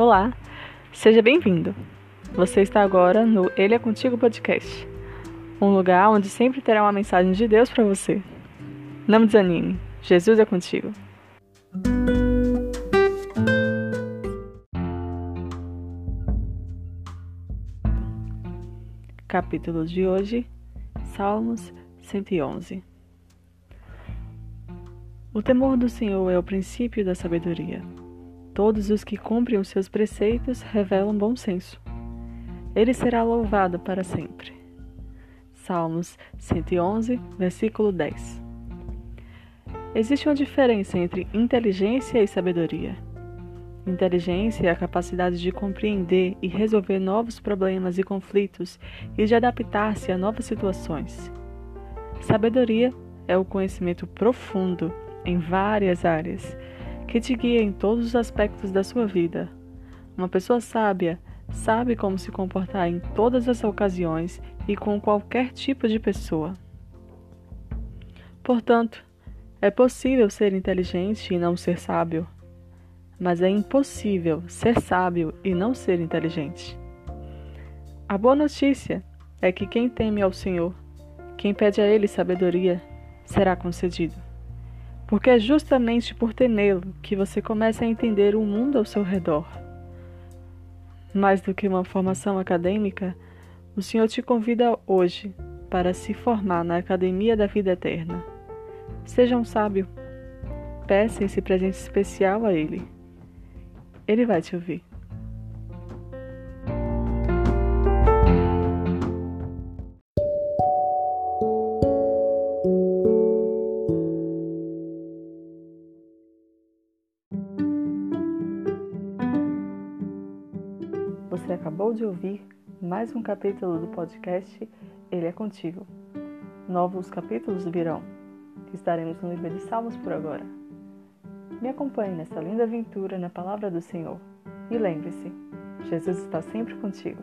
Olá, seja bem-vindo. Você está agora no Ele é Contigo Podcast, um lugar onde sempre terá uma mensagem de Deus para você. Não desanime, Jesus é contigo. Capítulo de hoje, Salmos 111. O temor do Senhor é o princípio da sabedoria. Todos os que cumprem os seus preceitos revelam bom senso. Ele será louvado para sempre. Salmos 111, versículo 10. Existe uma diferença entre inteligência e sabedoria. Inteligência é a capacidade de compreender e resolver novos problemas e conflitos e de adaptar-se a novas situações. Sabedoria é o conhecimento profundo em várias áreas que te guia em todos os aspectos da sua vida. Uma pessoa sábia sabe como se comportar em todas as ocasiões e com qualquer tipo de pessoa. Portanto, é possível ser inteligente e não ser sábio, mas é impossível ser sábio e não ser inteligente. A boa notícia é que quem teme ao Senhor, quem pede a Ele sabedoria, será concedido porque é justamente por temê-lo que você começa a entender o mundo ao seu redor. Mais do que uma formação acadêmica, o Senhor te convida hoje para se formar na Academia da Vida Eterna. Seja um sábio. Peça esse presente especial a Ele. Ele vai te ouvir. Você acabou de ouvir mais um capítulo do podcast Ele é Contigo. Novos capítulos virão. Estaremos no livro de Salmos por agora. Me acompanhe nessa linda aventura na palavra do Senhor. E lembre-se, Jesus está sempre contigo.